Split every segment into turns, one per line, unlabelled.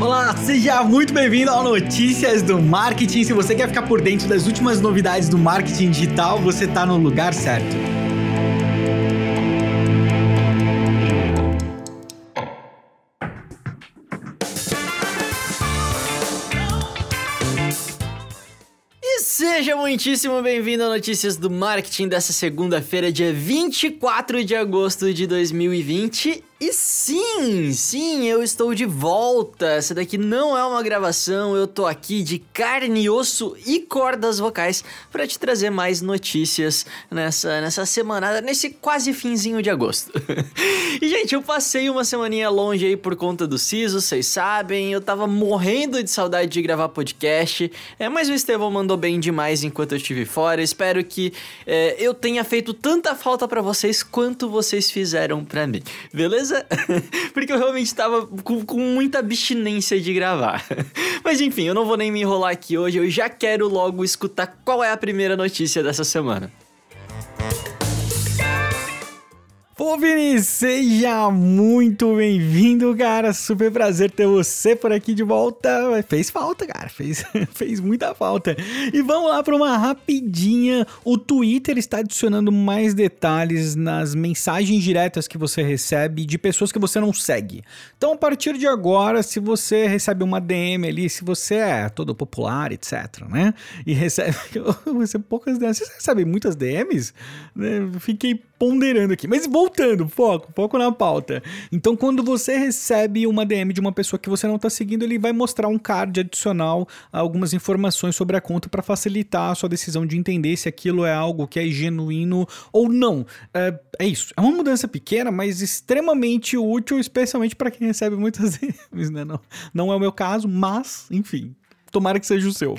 Olá, seja muito bem-vindo ao Notícias do Marketing. Se você quer ficar por dentro das últimas novidades do marketing digital, você está no lugar certo.
Seja muitíssimo bem-vindo a Notícias do Marketing dessa segunda-feira, dia 24 de agosto de 2020. E sim, sim, eu estou de volta. Essa daqui não é uma gravação, eu tô aqui de carne, osso e cordas vocais para te trazer mais notícias nessa, nessa semana, nesse quase finzinho de agosto. e gente, eu passei uma semaninha longe aí por conta do Siso, vocês sabem, eu tava morrendo de saudade de gravar podcast, é, mas o Estevão mandou bem demais enquanto eu estive fora. Espero que é, eu tenha feito tanta falta para vocês quanto vocês fizeram para mim, beleza? Beleza? Porque eu realmente tava com, com muita abstinência de gravar. Mas enfim, eu não vou nem me enrolar aqui hoje, eu já quero logo escutar qual é a primeira notícia dessa semana.
Pô, Vini, seja muito bem-vindo, cara. Super prazer ter você por aqui de volta. Fez falta, cara. Fez, fez muita falta. E vamos lá para uma rapidinha. O Twitter está adicionando mais detalhes nas mensagens diretas que você recebe de pessoas que você não segue. Então, a partir de agora, se você recebe uma DM ali, se você é todo popular, etc, né? E recebe, recebe poucas DMs. Você recebe muitas DMs? Né? Fiquei ponderando aqui. Mas voltando, foco, foco na pauta. Então, quando você recebe uma DM de uma pessoa que você não está seguindo, ele vai mostrar um card adicional, algumas informações sobre a conta para facilitar a sua decisão de entender se aquilo é algo que é genuíno ou não. É, é isso. É uma mudança pequena, mas extremamente útil, especialmente para quem recebe muitas DMs, né? Não, não é o meu caso, mas, enfim, tomara que seja o seu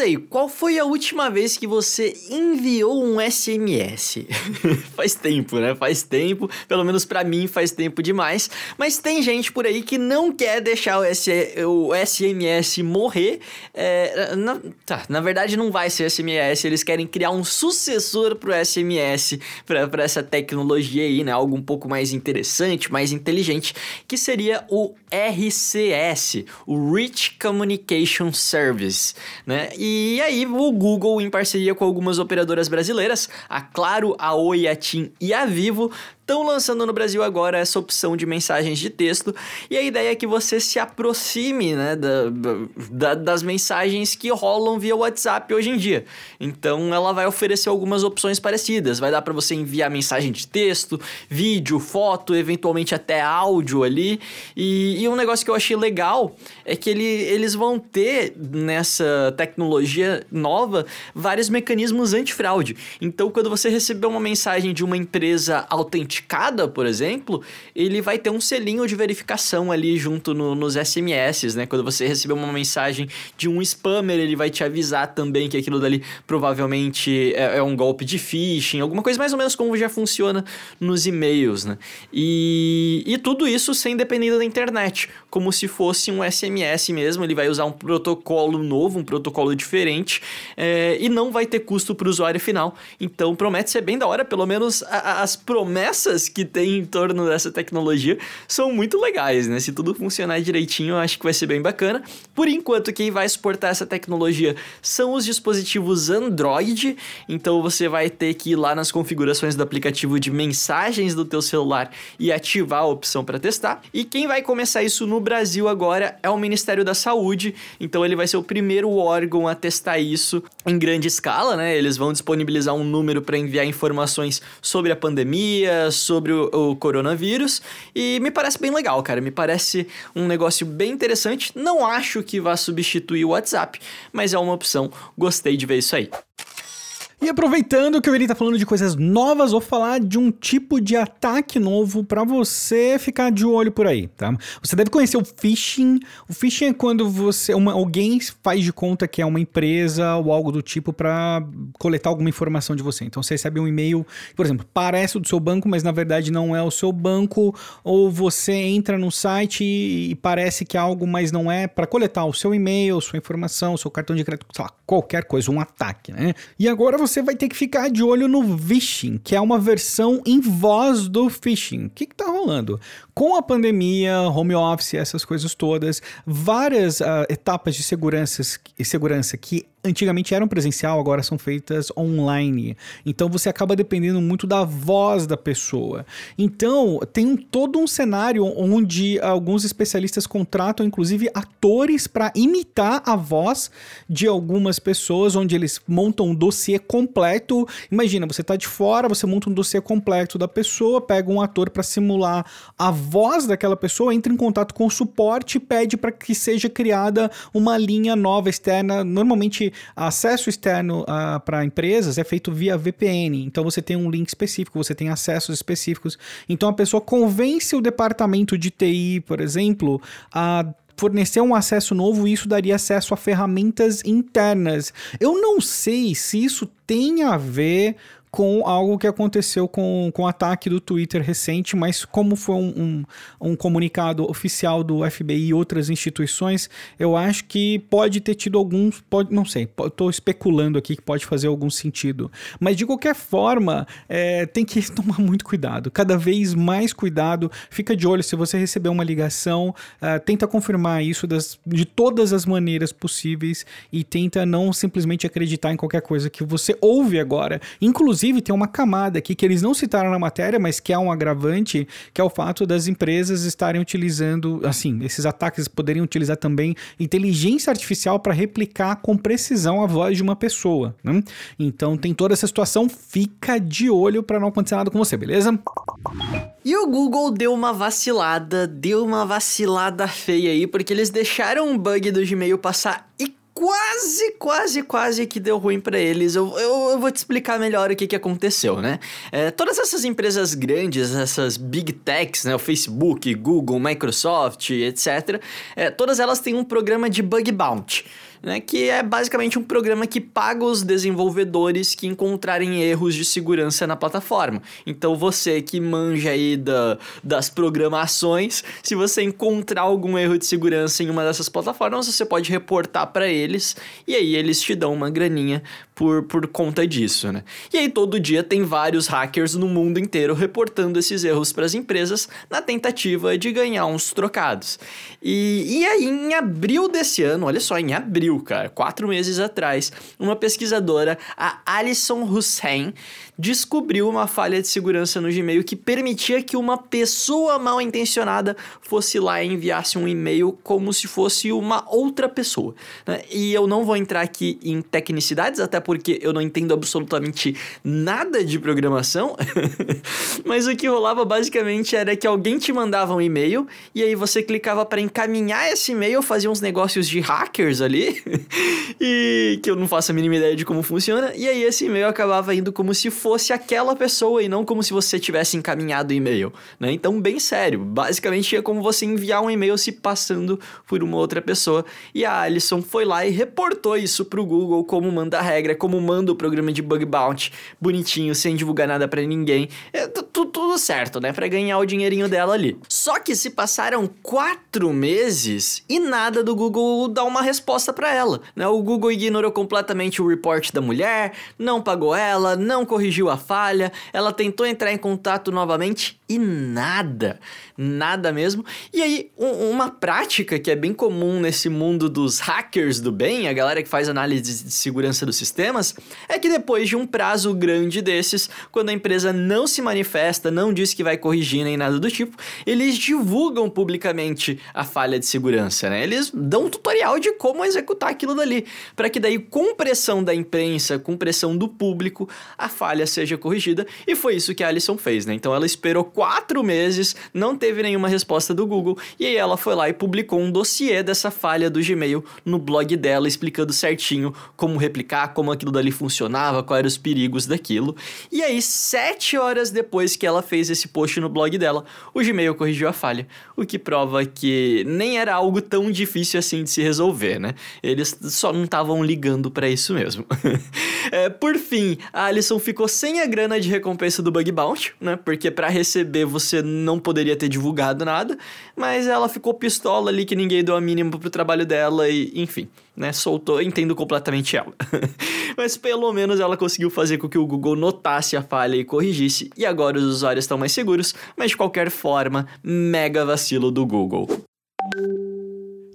aí, qual foi a última vez que você enviou um SMS? faz tempo, né? Faz tempo, pelo menos para mim faz tempo demais. Mas tem gente por aí que não quer deixar o, SMS morrer. É, na, tá, na verdade não vai ser SMS, eles querem criar um sucessor pro SMS, para essa tecnologia aí, né? Algo um pouco mais interessante, mais inteligente, que seria o RCS, o Rich Communication Service, né? Né? E aí o Google, em parceria com algumas operadoras brasileiras, a Claro, a Oi, a TIM e a Vivo, estão lançando no Brasil agora essa opção de mensagens de texto. E a ideia é que você se aproxime né, da, da, das mensagens que rolam via WhatsApp hoje em dia. Então ela vai oferecer algumas opções parecidas. Vai dar para você enviar mensagem de texto, vídeo, foto, eventualmente até áudio ali. E, e um negócio que eu achei legal é que ele, eles vão ter nessa tecnologia nova vários mecanismos antifraude. Então quando você receber uma mensagem de uma empresa autenticada, autenticada, por exemplo, ele vai ter um selinho de verificação ali junto no, nos SMS, né? Quando você receber uma mensagem de um spammer, ele vai te avisar também que aquilo dali provavelmente é, é um golpe de phishing, alguma coisa mais ou menos como já funciona nos e-mails, né? E, e tudo isso sem depender da internet, como se fosse um SMS mesmo. Ele vai usar um protocolo novo, um protocolo diferente, é, e não vai ter custo para o usuário final. Então promete ser bem da hora, pelo menos a, as promessas que tem em torno dessa tecnologia são muito legais, né? Se tudo funcionar direitinho, eu acho que vai ser bem bacana. Por enquanto, quem vai suportar essa tecnologia são os dispositivos Android, então você vai ter que ir lá nas configurações do aplicativo de mensagens do teu celular e ativar a opção para testar. E quem vai começar isso no Brasil agora é o Ministério da Saúde, então ele vai ser o primeiro órgão a testar isso em grande escala, né? Eles vão disponibilizar um número para enviar informações sobre a pandemia, sobre o, o, coronavírus e me parece bem legal, cara. Me parece um negócio bem interessante. Não acho que vá substituir o WhatsApp, mas é uma opção. Gostei de ver isso aí.
E aproveitando que o Eli tá falando de coisas novas, vou falar de um tipo de ataque novo para você ficar de olho por aí, tá? Você deve conhecer o phishing. O phishing é quando você uma, alguém faz de conta que é uma empresa ou algo do tipo para coletar alguma informação de você. Então você recebe um e-mail, por exemplo, parece o do seu banco, mas na verdade não é o seu banco, ou você entra no site e, e parece que é algo, mas não é, para coletar o seu e-mail, sua informação, seu cartão de crédito, sei lá, qualquer coisa, um ataque, né? E agora você você vai ter que ficar de olho no phishing, que é uma versão em voz do phishing. O que está rolando? Com a pandemia, home office, essas coisas todas, várias uh, etapas de segurança, segurança que antigamente eram presencial, agora são feitas online. Então você acaba dependendo muito da voz da pessoa. Então tem um, todo um cenário onde alguns especialistas contratam inclusive atores para imitar a voz de algumas pessoas, onde eles montam um dossiê completo. Imagina, você está de fora, você monta um dossiê completo da pessoa, pega um ator para simular a voz daquela pessoa, entra em contato com o suporte e pede para que seja criada uma linha nova externa, normalmente acesso externo uh, ah, para empresas é feito via VPN. Então você tem um link específico, você tem acessos específicos. Então a pessoa convence o departamento de TI, por exemplo, a fornecer um acesso novo e isso daria acesso a ferramentas internas. Eu não sei se isso tem a ver com algo que aconteceu com, com o ataque do Twitter recente, mas como foi um, um, um, comunicado oficial do FBI e outras instituições, eu acho que pode ter tido alguns, pode, não sei, estou especulando aqui que pode fazer algum sentido. Mas de qualquer forma, é, tem que tomar muito cuidado, cada vez mais cuidado, fica de olho se você receber uma ligação, uh, tenta confirmar isso das, de todas as maneiras possíveis e tenta não simplesmente acreditar em qualquer coisa que você ouve agora, inclusive Inclusive, tem uma camada aqui que eles não citaram na matéria, mas que é um agravante, que é o fato das empresas estarem utilizando, assim, esses ataques poderiam utilizar também inteligência artificial para replicar com precisão a voz de uma pessoa. Né? Então, tem toda essa situação, fica de olho para não acontecer nada com você, beleza?
E o Google deu uma vacilada, deu uma vacilada feia aí, porque eles deixaram um bug do Gmail passar e quase, quase, quase que deu ruim para eles. Eu, eu, eu, vou te explicar melhor o que, que aconteceu, né? É, todas essas empresas grandes, essas big techs, né? O Facebook, Google, Microsoft, etc. É, todas elas têm um programa de bug bounty né, que é basicamente um programa que paga os desenvolvedores que encontrarem erros de segurança na plataforma. Então você que manja aí da, das programações, se você encontrar algum erro de segurança em uma dessas plataformas, você pode reportar para eles e aí eles te dão uma graninha por, por conta disso, né? E aí todo dia tem vários hackers no mundo inteiro reportando esses erros para as empresas na tentativa de ganhar uns trocados. E, e aí em abril desse ano, olha só, em abril, cara, quatro meses atrás, uma pesquisadora, a Alison Hussein, descobriu uma falha de segurança no Gmail que permitia que uma pessoa mal intencionada fosse lá e enviasse um e-mail como se fosse uma outra pessoa. Né? E eu não vou entrar aqui em tecnicidades, até porque eu não entendo absolutamente nada de programação, mas o que rolava basicamente era que alguém te mandava um e-mail e aí você clicava para encaminhar esse e-mail, fazia uns negócios de hackers ali, e que eu não faço a mínima ideia de como funciona, e aí esse e-mail acabava indo como se fosse aquela pessoa e não como se você tivesse encaminhado o e-mail, né? Então, bem sério, basicamente é como você enviar um e-mail se passando por uma outra pessoa. E a Alison foi lá e reportou isso pro Google como manda a regra, como manda o programa de bug bounty, bonitinho, sem divulgar nada para ninguém. É tudo, certo, né? Para ganhar o dinheirinho dela ali. Só que se passaram quatro meses e nada do Google dar uma resposta para ela, né? O Google ignorou completamente o report da mulher, não pagou ela, não corrigiu a falha, ela tentou entrar em contato novamente e nada, nada mesmo. E aí, um, uma prática que é bem comum nesse mundo dos hackers do bem, a galera que faz análise de segurança dos sistemas, é que depois de um prazo grande desses, quando a empresa não se manifesta, não diz que vai corrigir nem nada do tipo, eles divulgam publicamente a falha de segurança, né? Eles dão um tutorial de como executar aquilo dali, para que daí com pressão da imprensa, com pressão do público, a falha seja corrigida. E foi isso que a Alison fez, né? Então ela esperou quatro meses, não teve nenhuma resposta do Google, e aí ela foi lá e publicou um dossiê dessa falha do Gmail no blog dela, explicando certinho como replicar, como aquilo dali funcionava, quais eram os perigos daquilo. E aí, sete horas depois que ela fez esse post no blog dela, o Gmail corrigiu a falha, o que prova que nem era algo tão difícil assim de se resolver, né? Eles só não estavam ligando para isso mesmo. é, por fim, a Alison ficou sem a grana de recompensa do Bug Bounty, né? Porque para receber você não poderia ter divulgado nada, mas ela ficou pistola ali que ninguém deu a mínima pro trabalho dela e, enfim, né, soltou, entendo completamente ela. mas pelo menos ela conseguiu fazer com que o Google notasse a falha e corrigisse, e agora os usuários estão mais seguros, mas de qualquer forma, mega vacilo do Google.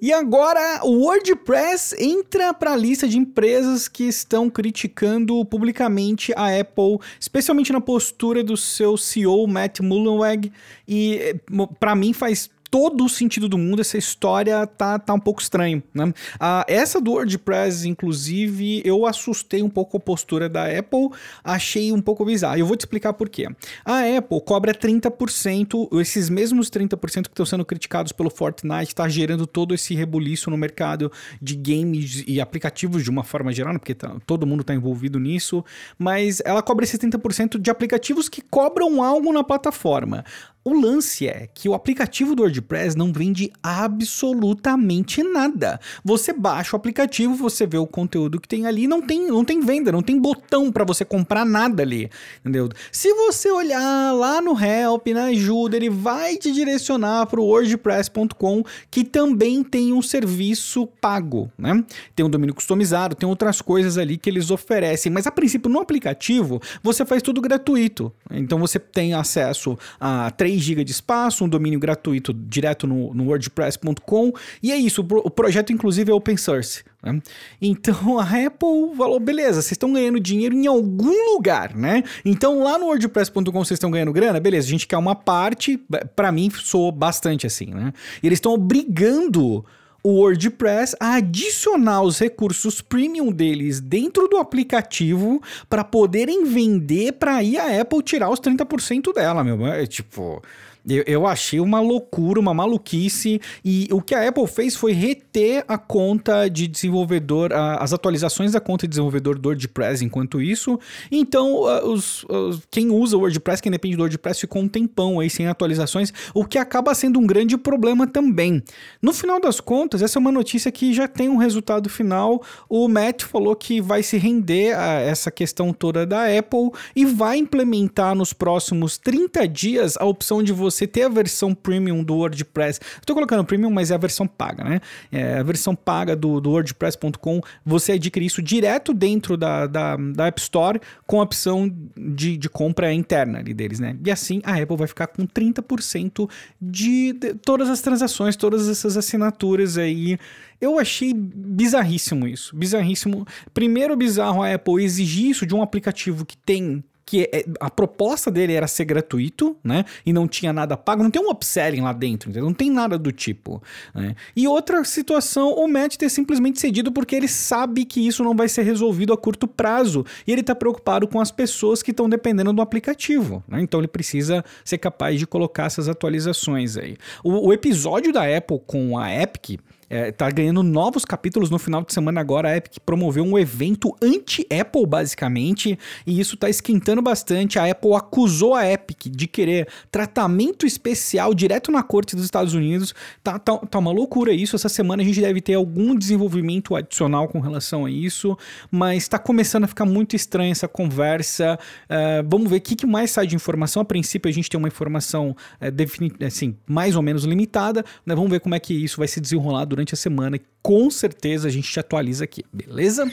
E agora o WordPress entra para a lista de empresas que estão criticando publicamente a Apple, especialmente na postura do seu CEO Matt Mullenweg. E eh, para mim faz todo o sentido do mundo, essa história tá, tá um pouco estranho, né? Ah, essa do WordPress, inclusive, eu assustei um pouco a postura da Apple, achei um pouco bizarro. Eu vou te explicar por quê. A Apple cobra 30%, esses mesmos 30% que estão sendo criticados pelo Fortnite, está gerando todo esse rebuliço no mercado de games e aplicativos de uma forma geral, né? porque tá, todo mundo está envolvido nisso, mas ela cobra esses 30% de aplicativos que cobram algo na plataforma. O lance é que o aplicativo do WordPress não vende absolutamente nada. Você baixa o aplicativo, você vê o conteúdo que tem ali, não tem, não tem venda, não tem botão para você comprar nada ali, entendeu? Se você olhar lá no Help, na ajuda, ele vai te direcionar para o wordpress.com, que também tem um serviço pago, né? Tem um domínio customizado, tem outras coisas ali que eles oferecem, mas a princípio no aplicativo você faz tudo gratuito. Então você tem acesso a três 3 GB de espaço, um domínio gratuito direto no, no WordPress.com. E é isso, o, o projeto inclusive é open source. Né? Então a Apple falou: beleza, vocês estão ganhando dinheiro em algum lugar, né? Então lá no WordPress.com vocês estão ganhando grana, beleza, a gente quer uma parte, para mim soou bastante assim, né? E eles estão obrigando o WordPress a adicionar os recursos premium deles dentro do aplicativo para poderem vender para aí a Apple tirar os 30% dela, meu. É tipo, eu, eu achei uma loucura, uma maluquice. E o que a Apple fez foi reter a conta de desenvolvedor, a, as atualizações da conta de desenvolvedor do WordPress enquanto isso. Então, os, os, quem usa o WordPress, quem depende do WordPress, ficou um tempão aí sem atualizações, o que acaba sendo um grande problema também. No final das contas, essa é uma notícia que já tem um resultado final. O Matt falou que vai se render a essa questão toda da Apple e vai implementar nos próximos 30 dias a opção de você você ter a versão premium do WordPress. Estou colocando premium, mas é a versão paga, né? É a versão paga do, do WordPress.com. Você adquire isso direto dentro da, da, da App Store com a opção de, de compra interna ali deles, né? E assim a Apple vai ficar com 30% de, de todas as transações, todas essas assinaturas aí. Eu achei bizarríssimo isso, bizarríssimo. Primeiro bizarro a Apple exigir isso de um aplicativo que tem que é, a proposta dele era ser gratuito, né? E não tinha nada pago, não tem um upselling lá dentro, entendeu? não tem nada do tipo. Né? E outra situação, o Matt ter simplesmente cedido porque ele sabe que isso não vai ser resolvido a curto prazo e ele está preocupado com as pessoas que estão dependendo do aplicativo, né? Então ele precisa ser capaz de colocar essas atualizações aí. O, o episódio da Apple com a Epic é, tá ganhando novos capítulos no final de semana agora. A Epic promoveu um evento anti-Apple, basicamente, e isso tá esquentando bastante. A Apple acusou a Epic de querer tratamento especial direto na corte dos Estados Unidos. Tá, tá, tá uma loucura isso. Essa semana a gente deve ter algum desenvolvimento adicional com relação a isso, mas tá começando a ficar muito estranha essa conversa. Uh, vamos ver o que, que, mais sai de informação. A princípio, a gente tem uma informação uh, assim, mais ou menos limitada. Né? Vamos ver como é que isso vai se desenrolar durante a semana e com certeza a gente te atualiza aqui, beleza?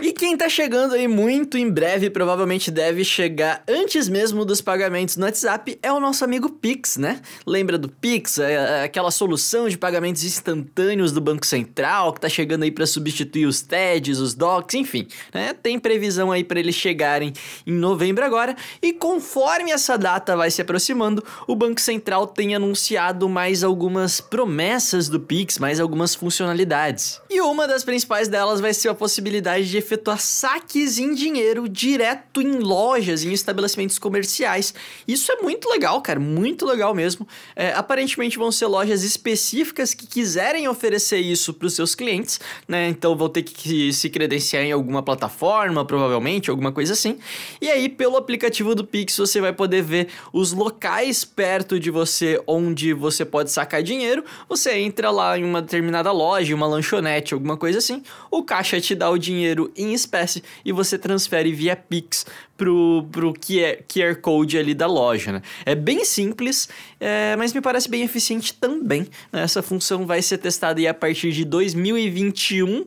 E quem tá chegando aí muito em breve, provavelmente deve chegar antes mesmo dos pagamentos no WhatsApp, é o nosso amigo Pix, né? Lembra do Pix? É, é aquela solução de pagamentos instantâneos do Banco Central que tá chegando aí para substituir os TEDs, os DOCs, enfim, né? Tem previsão aí para eles chegarem em novembro agora. E conforme essa data vai se aproximando, o Banco Central tem anunciado mais algumas promessas do Pix, mais algumas funcionalidades. E uma das principais delas vai ser a possibilidade de efetuar saques em dinheiro direto em lojas, em estabelecimentos comerciais. Isso é muito legal, cara, muito legal mesmo. É, aparentemente vão ser lojas específicas que quiserem oferecer isso para os seus clientes, né? Então vão ter que se credenciar em alguma plataforma, provavelmente, alguma coisa assim. E aí, pelo aplicativo do Pix, você vai poder ver os locais perto de você onde você pode sacar dinheiro. Você entra lá em uma determinada loja, uma lanchonete, alguma coisa assim. O caixa te dá o dinheiro em espécie e você transfere via Pix pro, pro QR, Code ali da loja, né? É bem simples, é, mas me parece bem eficiente também. Né? Essa função vai ser testada a partir de 2021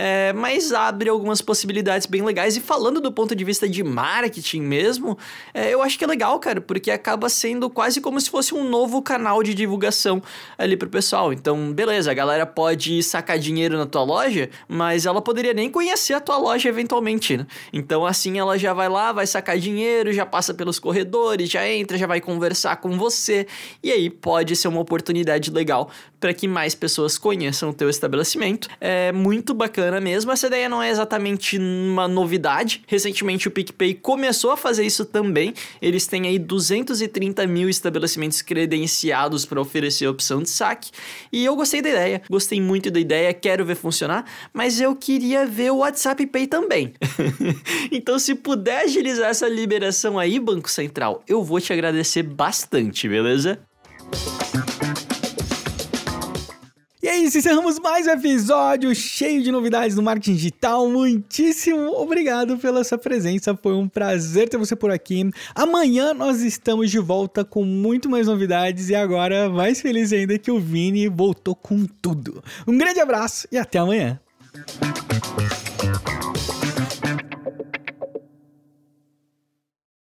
é, mas abre algumas possibilidades bem legais. E falando do ponto de vista de marketing mesmo, é, eu acho que é legal, cara, porque acaba sendo quase como se fosse um novo canal de divulgação ali pro pessoal. Então, beleza, a galera pode sacar dinheiro na tua loja, mas ela poderia nem conhecer a tua loja eventualmente, né? Então, assim, ela já vai lá, vai sacar dinheiro, já passa pelos corredores, já entra, já vai conversar com você, e aí pode ser uma oportunidade legal para que mais pessoas conheçam o teu estabelecimento. É muito bacana mesmo. Essa ideia não é exatamente uma novidade. Recentemente o PicPay começou a fazer isso também. Eles têm aí 230 mil estabelecimentos credenciados para oferecer a opção de saque. E eu gostei da ideia, gostei muito da ideia, quero ver funcionar, mas eu queria ver o WhatsApp Pay também. então, se puder agilizar essa liberação aí, Banco Central, eu vou te agradecer bastante, beleza?
E é isso, encerramos mais um episódio cheio de novidades no marketing digital. Muitíssimo obrigado pela sua presença, foi um prazer ter você por aqui. Amanhã nós estamos de volta com muito mais novidades e agora mais feliz ainda que o Vini voltou com tudo. Um grande abraço e até amanhã.